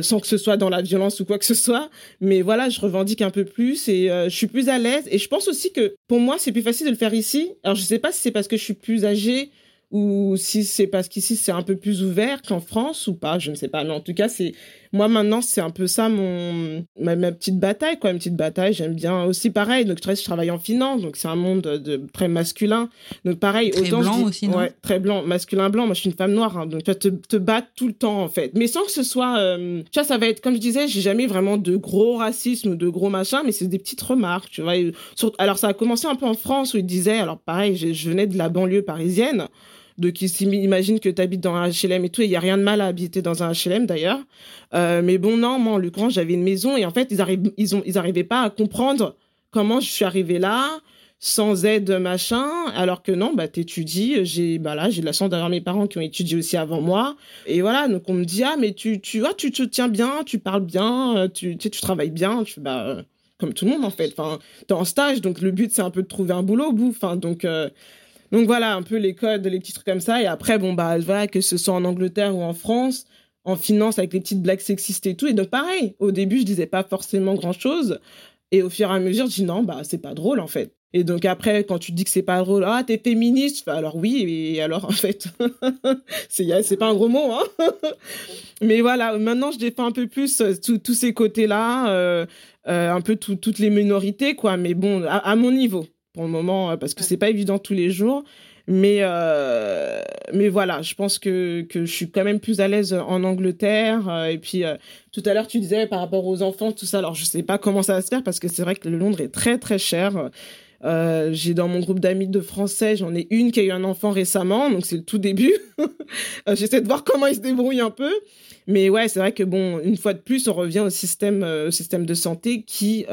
sans que ce soit dans la violence ou quoi que ce soit. Mais voilà, je revendique un peu plus et je suis plus à l'aise. Et je pense aussi que pour moi, c'est plus facile de le faire ici. Alors, je sais pas si c'est parce que je suis plus âgée ou si c'est parce qu'ici c'est un peu plus ouvert qu'en France ou pas, je ne sais pas. Mais en tout cas, c'est moi maintenant, c'est un peu ça mon ma, ma petite bataille quoi, une petite bataille. J'aime bien aussi pareil. Donc je travaille en finance, donc c'est un monde de très masculin. Donc pareil, Très autant blanc dis- aussi, non? Ouais, très blanc, masculin blanc. Moi, je suis une femme noire, hein, donc tu vas te, te battre tout le temps en fait, mais sans que ce soit. Euh, tu vois, ça va être comme je disais, j'ai jamais vraiment de gros racisme ou de gros machin, mais c'est des petites remarques, tu vois. Alors ça a commencé un peu en France où ils disaient, alors pareil, je, je venais de la banlieue parisienne. Donc, ils s'imaginent que tu habites dans un HLM et tout. Il n'y a rien de mal à habiter dans un HLM, d'ailleurs. Euh, mais bon, non, moi, en l'occurrence, j'avais une maison et en fait, ils arrivent, ils ont, ils arrivaient pas à comprendre comment je suis arrivée là, sans aide, machin. Alors que non, bah, t'étudies. J'ai, bah là, j'ai de la chance d'avoir mes parents qui ont étudié aussi avant moi. Et voilà. Donc, on me dit, ah, mais tu, tu, ah, tu te tiens bien, tu parles bien, euh, tu, tu tu travailles bien. Fais, bah, euh, comme tout le monde, en fait. Enfin, t'es en stage. Donc, le but, c'est un peu de trouver un boulot au bout. Enfin, donc, donc voilà, un peu les codes, les petits trucs comme ça. Et après, bon, bah, voilà, que ce soit en Angleterre ou en France, en finance avec les petites blagues sexistes et tout. Et donc, pareil, au début, je disais pas forcément grand chose. Et au fur et à mesure, je dis non, bah, c'est pas drôle, en fait. Et donc après, quand tu dis que c'est pas drôle, ah, t'es féministe, alors oui, et alors en fait, c'est pas un gros mot, hein. Mais voilà, maintenant je défends un peu plus euh, tous ces côtés-là, euh, euh, un peu tout- toutes les minorités, quoi. Mais bon, à mon niveau, pour le moment, euh, parce que c'est pas évident tous les jours. Mais, euh, mais voilà, je pense que, que je suis quand même plus à l'aise en Angleterre. euh, et puis, euh, tout à l'heure, tu disais par rapport aux enfants, tout ça. Alors, je sais pas comment ça va se faire parce que c'est vrai que Londres est très, très cher. Euh, j'ai dans mon groupe d'amis de français, j'en ai une qui a eu un enfant récemment, donc c'est le tout début. J'essaie de voir comment ils se débrouillent un peu. Mais ouais, c'est vrai que bon, une fois de plus, on revient au système, au système de santé qui,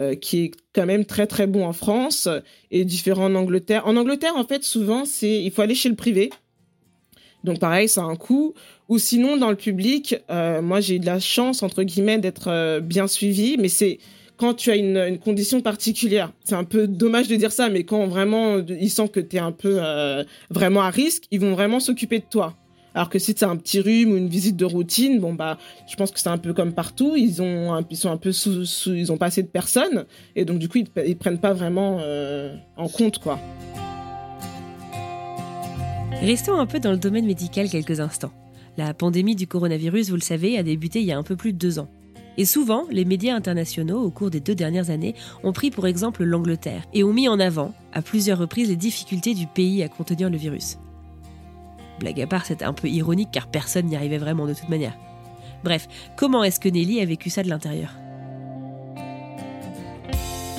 euh, qui est quand même très très bon en France et différent en Angleterre. En Angleterre, en fait, souvent, c'est il faut aller chez le privé. Donc pareil, ça a un coût. Ou sinon, dans le public, euh, moi j'ai eu de la chance, entre guillemets, d'être euh, bien suivie, mais c'est quand tu as une, condition particulière. C'est un peu dommage de dire ça, mais quand vraiment ils sentent que tu es un peu vraiment à risque, ils vont vraiment s'occuper de toi. Alors que si as un petit rhume ou une visite de routine, bon bah, je pense que c'est un peu comme partout. Ils ont, sont un peu sous- ils ont pas assez de personnes et donc du coup ils, ils prennent pas vraiment euh, en compte quoi. Restons un peu dans le domaine médical quelques instants. La pandémie du coronavirus, vous le savez, a débuté il y a un peu plus de deux ans. Et souvent, les médias internationaux, au cours des deux dernières années, ont pris pour exemple l'Angleterre et ont mis en avant, à plusieurs reprises, les difficultés du pays à contenir le virus. Blague à part, c'était un peu ironique car personne n'y arrivait vraiment de toute manière. Bref, comment est-ce que Nelly a vécu ça de l'intérieur?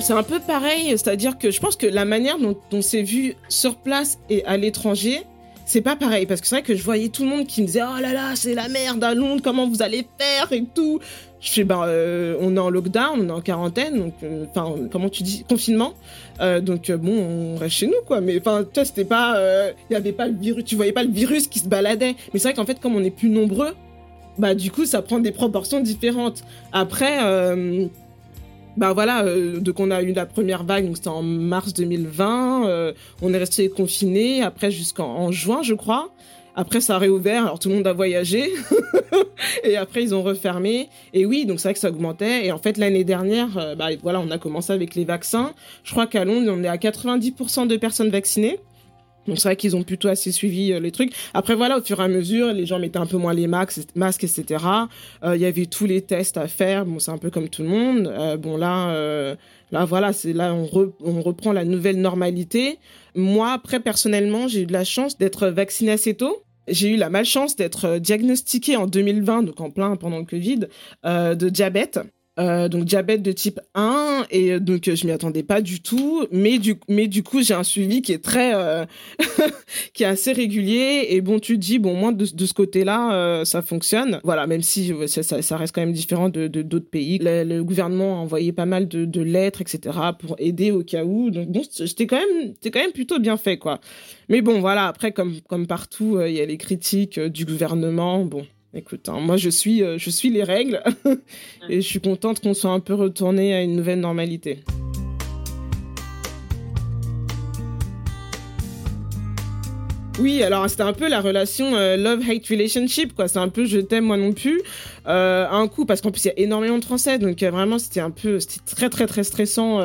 C'est un peu pareil, c'est-à-dire que je pense que la manière dont on s'est vu sur place et à l'étranger, c'est pas pareil. Parce que c'est vrai que je voyais tout le monde qui me disait oh là là c'est la merde à Londres comment vous allez faire et tout je fais ben euh, on est en lockdown on est en quarantaine donc euh, enfin comment tu dis confinement Euh, donc bon on reste chez nous quoi mais enfin tu vois c'était pas il y avait pas le virus tu voyais pas le virus qui se baladait mais c'est vrai qu'en fait comme on est plus nombreux bah du coup ça prend des proportions différentes après bah voilà, donc on a eu la première vague, donc c'était en mars 2020. euh, on est resté confiné après jusqu'en en juin, je crois. Après, ça a réouvert, alors tout le monde a voyagé. et après, ils ont refermé. Et oui, donc c'est vrai que ça augmentait. Et en fait, l'année dernière, euh, bah voilà, on a commencé avec les vaccins. Je crois qu'à Londres, on est à 90% de personnes vaccinées. Donc c'est vrai qu'ils ont plutôt assez suivi euh, les trucs. Après voilà, au fur et à mesure, les gens mettaient un peu moins les masques, etc. Euh, Il y avait tous les tests à faire. Bon, c'est un peu comme tout le monde. Bon là, là voilà, c'est là on, re- on reprend la nouvelle normalité. Moi, après personnellement, j'ai eu de la chance d'être vaccinée assez tôt. J'ai eu la malchance d'être euh, diagnostiquée en 2020, donc en plein pendant le Covid, euh, de diabète. Euh, donc diabète de type 1 et euh, donc euh, je m'y attendais pas du tout. Mais du mais du coup j'ai un suivi qui est très qui est assez régulier. Et bon tu te dis bon moi de, de ce côté-là euh, ça fonctionne. Voilà même si ça, reste quand même différent de d'autres pays. Le, gouvernement a envoyé pas mal de, de lettres etc pour aider au cas où. Donc bon c'était quand même c'était quand même plutôt bien fait quoi. Mais bon voilà après comme comme partout il y a les critiques du gouvernement bon Écoute, hein, moi je suis, euh, je suis les règles et je suis contente qu'on soit un peu retourné à une nouvelle normalité. Oui, alors c'était un peu la relation euh, love-hate relationship, quoi. C'est un peu je t'aime, moi non plus. Euh, un coup, parce qu'en plus il y a énormément de Français, donc euh, vraiment c'était un peu, c'était très très très stressant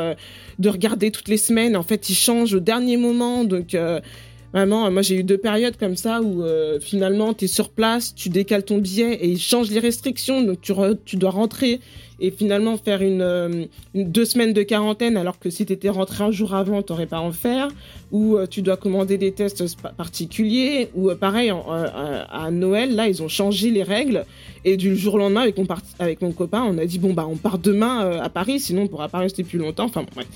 de regarder toutes les semaines. En fait, ils changent au dernier moment, donc vraiment, moi j'ai eu deux périodes comme ça où euh, finalement t'es sur place, tu décales ton billet et ils changent les restrictions, donc tu, re- tu dois rentrer et finalement faire une, euh, deux semaines de quarantaine alors que si t'étais rentré un jour avant t'aurais pas à en faire ou euh, tu dois commander des tests particuliers ou euh, pareil euh, à Noël là ils ont changé les règles et du jour au lendemain avec mon, avec mon copain on a dit bon bah on part demain euh, à Paris sinon on pourra pas rester plus longtemps enfin bon, ouais.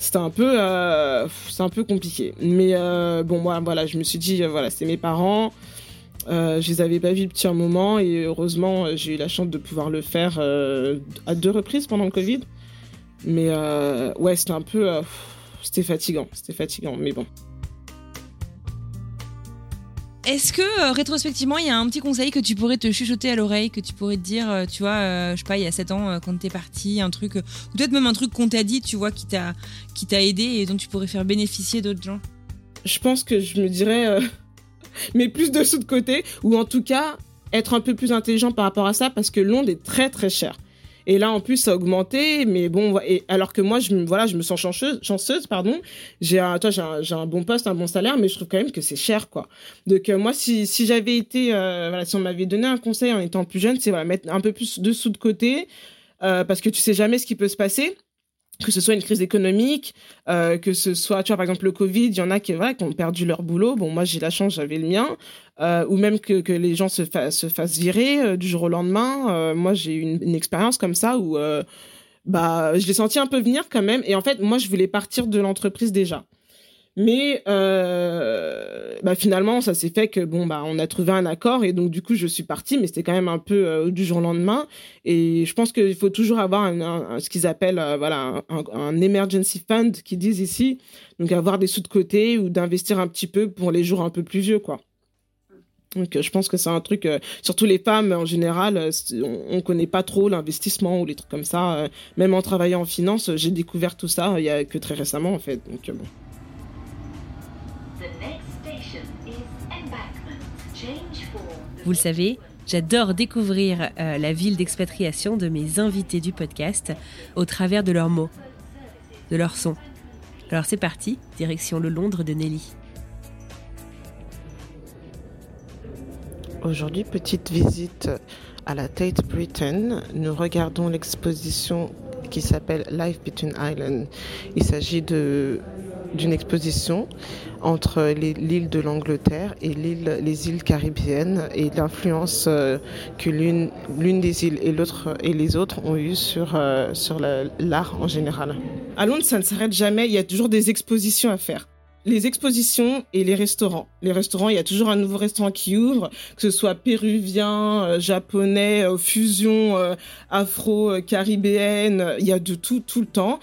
C'était un peu euh, c'est un peu compliqué mais euh, bon moi voilà je me suis dit euh, voilà c'est mes parents euh, je les avais pas vus depuis un moment et heureusement j'ai eu la chance de pouvoir le faire à deux reprises pendant le Covid. Mais ouais, c'était un peu, c'était fatigant, c'était fatigant, mais bon. Est-ce que euh, rétrospectivement, il y a un petit conseil que tu pourrais te chuchoter à l'oreille, que tu pourrais te dire, euh, tu vois, euh, je sais pas, il y a 7 ans quand t'es parti, un truc, ou peut-être même un truc qu'on t'a dit, tu vois, qui t'a aidé et dont tu pourrais faire bénéficier d'autres gens? Je pense que je me dirais, mais plus de sous de côté, ou en tout cas être un peu plus intelligent par rapport à ça, parce que Londres est très très cher. Et là, en plus, ça a augmenté, mais bon, et alors que moi, je me, voilà, je me sens chanceuse, pardon. J'ai un, toi, j'ai un, j'ai un bon poste, un bon salaire, mais je trouve quand même que c'est cher, quoi. Donc, euh, moi, si, si j'avais été, euh, voilà, si on m'avait donné un conseil en étant plus jeune, c'est voilà, mettre un peu plus de sous de côté, euh, parce que tu sais jamais ce qui peut se passer que ce soit une crise économique, euh, que ce soit, tu vois, par exemple, le Covid, il y en a qui, qui ont perdu leur boulot. Bon, moi, j'ai la chance, j'avais le mien. Euh, ou même que, que les gens se, se fassent virer euh, du jour au lendemain. Euh, moi, j'ai eu une, une expérience comme ça où, euh, bah, je l'ai senti un peu venir quand même. Et en fait, moi, je voulais partir de l'entreprise déjà. Mais euh, bah, finalement, ça s'est fait que bon bah on a trouvé un accord et donc du coup je suis partie, mais c'était quand même un peu euh, du jour au lendemain. Et je pense qu'il faut toujours avoir ce qu'ils appellent euh, voilà un, emergency fund qui disent ici, donc avoir des sous de côté ou d'investir un petit peu pour les jours un peu plus vieux quoi. Donc je pense que c'est un truc, surtout les femmes en général, on, on connaît pas trop l'investissement ou les trucs comme ça. même en travaillant en finance, j'ai découvert tout ça il y a que très récemment en fait. Donc bon. Vous le savez, j'adore découvrir euh, la ville d'expatriation de mes invités du podcast au travers de leurs mots, de leurs sons. Alors c'est parti, direction le Londres de Nelly. Aujourd'hui, petite visite à la Tate Britain. Nous regardons l'exposition qui s'appelle Life Between Islands. Il s'agit de d'une exposition entre l'île de l'Angleterre et les îles caribéennes et l'influence euh, que l'une, des îles et l'autre et les autres ont eu sur, euh, sur la- l'art en général. À Londres, ça ne s'arrête jamais. Il y a toujours des expositions à faire. Les expositions et les restaurants. Les restaurants, il y a toujours un nouveau restaurant qui ouvre, que ce soit péruvien, euh, japonais, euh, fusion euh, afro-caribéenne, il y a de tout tout le temps.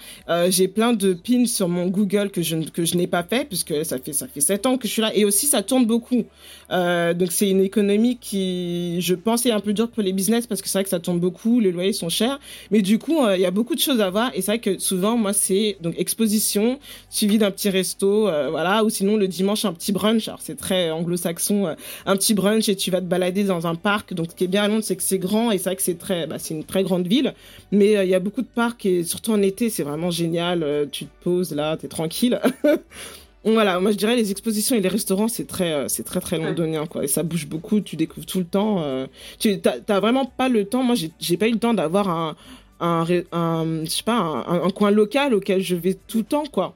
J'ai plein de pins sur mon Google que je que je n'ai pas fait puisque ça fait ça fait sept ans que je suis là et aussi ça tourne beaucoup. donc c'est une économie qui, je pense, est un peu dure pour les business parce que c'est vrai que ça tourne beaucoup, les loyers sont chers, mais du coup il y a beaucoup de choses à voir et c'est vrai que souvent moi c'est donc exposition suivi d'un petit resto voilà, ou sinon le dimanche un petit brunch. Alors c'est très anglo-saxon, euh, un petit brunch et tu vas te balader dans un parc. Donc ce qui est bien à Londres, c'est que c'est grand et c'est vrai que c'est très, bah, c'est une très grande ville. Mais euh, il y a beaucoup de parcs et surtout en été, c'est vraiment génial. tu te poses là, t'es tranquille. voilà, moi je dirais les expositions et les restaurants, c'est très, c'est très très londonien quoi. Et ça bouge beaucoup, tu découvres tout le temps. tu t'as vraiment pas le temps. Moi, j'ai pas eu le temps d'avoir un un, un, je sais pas, un, un, coin local auquel je vais tout le temps, quoi.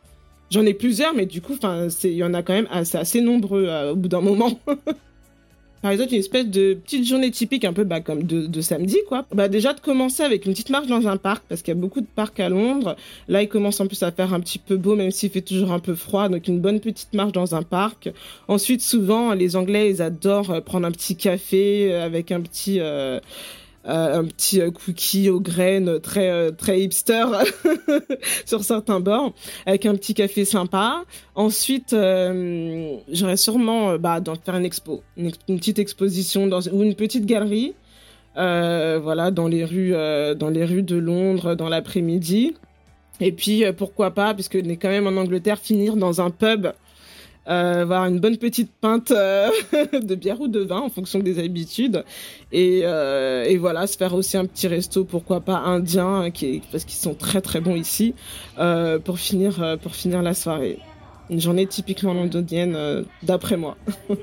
J'en ai plusieurs, mais du coup, il y en a quand même assez, assez nombreux euh, au bout d'un moment. Par exemple, une espèce de petite journée typique, un peu bah, comme de, de, samedi, quoi. Bah déjà de commencer avec une petite marche dans un parc, parce qu'il y a beaucoup de parcs à Londres. Là, il commence en plus à faire un petit peu beau, même s'il fait toujours un peu froid. Donc une bonne petite marche dans un parc. Ensuite, souvent, les Anglais, ils adorent euh, prendre un petit café euh, avec un petit un petit euh, cookie aux graines très euh, très hipster sur certains bords avec un petit café sympa. Ensuite j'aurais sûrement bah dans faire une expo une, petite exposition dans ou une petite galerie voilà dans les rues dans les rues de Londres dans l'après-midi. Et puis pourquoi pas puisque on est quand même en Angleterre finir dans un pub euh, avoir une bonne petite pinte euh, de bière ou de vin en fonction des habitudes. Et, euh, et, voilà se faire aussi un petit resto pourquoi pas indien qui est, parce qu'ils sont très très bons ici euh, pour finir pour finir la soirée. Une journée typiquement londonienne d'après moi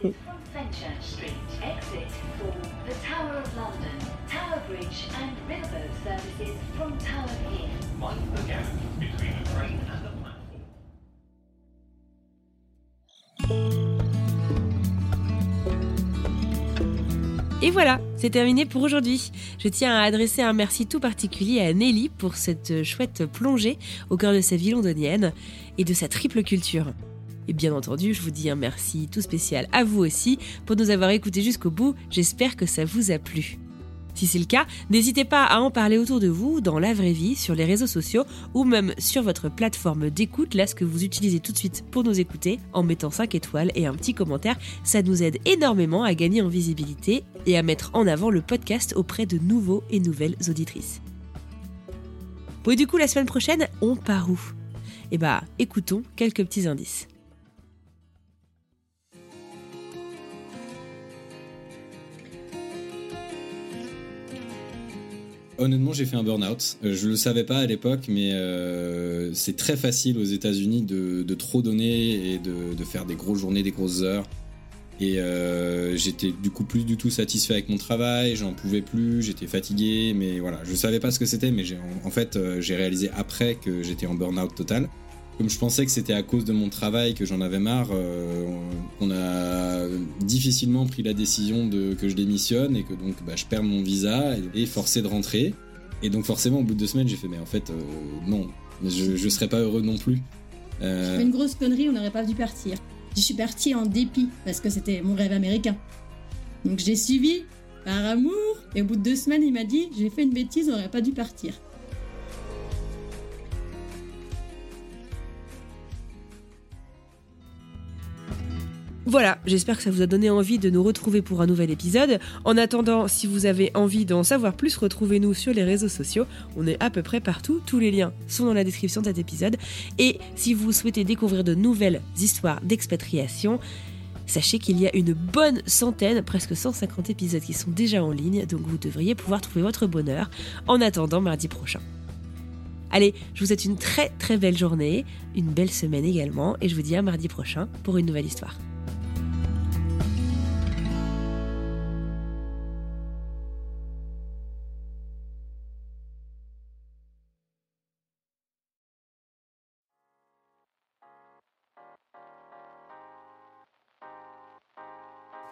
Et voilà, c'est terminé pour aujourd'hui. Je tiens à adresser un merci tout particulier à Nelly pour cette chouette plongée au cœur de sa vie londonienne et de sa triple culture. Et bien entendu, je vous dis un merci tout spécial à vous aussi pour nous avoir écoutés jusqu'au bout. J'espère que ça vous a plu. Si c'est le cas, n'hésitez pas à en parler autour de vous, dans la vraie vie, sur les réseaux sociaux ou même sur votre plateforme d'écoute, là ce que vous utilisez tout de suite pour nous écouter, en mettant 5 étoiles et un petit commentaire. Ça nous aide énormément à gagner en visibilité et à mettre en avant le podcast auprès de nouveaux et nouvelles auditrices. Bon, et du coup, la semaine prochaine, on part où? Eh bah, écoutons quelques petits indices. Honnêtement, j'ai fait un burn-out. Euh, je le savais pas à l'époque, mais euh, c'est très facile aux États-Unis de, trop donner et de, faire des grosses journées, des grosses heures. Et euh, j'étais du coup plus du tout satisfait avec mon travail, j'en pouvais plus, j'étais fatigué, mais voilà, je savais pas ce que c'était, mais en, en, fait, j'ai réalisé après que j'étais en burn-out total comme je pensais que c'était à cause de mon travail que j'en avais marre, euh, on a difficilement pris la décision de, que je démissionne et que donc bah, je perds mon visa et, forcé de rentrer. Et donc forcément, au bout de deux semaines, j'ai fait mais en fait euh, non, je, je serais pas heureux non plus. Euh... fait une grosse connerie, on n'aurait pas dû partir. Je suis partie en dépit parce que c'était mon rêve américain. Donc j'ai suivi par amour et au bout de deux semaines, il m'a dit j'ai fait une bêtise, on n'aurait pas dû partir. Voilà, j'espère que ça vous a donné envie de nous retrouver pour un nouvel épisode. En attendant, si vous avez envie d'en savoir plus, retrouvez-nous sur les réseaux sociaux. On est à peu près partout, tous les liens sont dans la description de cet épisode. Et si vous souhaitez découvrir de nouvelles histoires d'expatriation, sachez qu'il y a une bonne centaine, presque 150 épisodes qui sont déjà en ligne, donc vous devriez pouvoir trouver votre bonheur en attendant mardi prochain. Allez, je vous souhaite une très très belle journée, une belle semaine également, et je vous dis à mardi prochain pour une nouvelle histoire.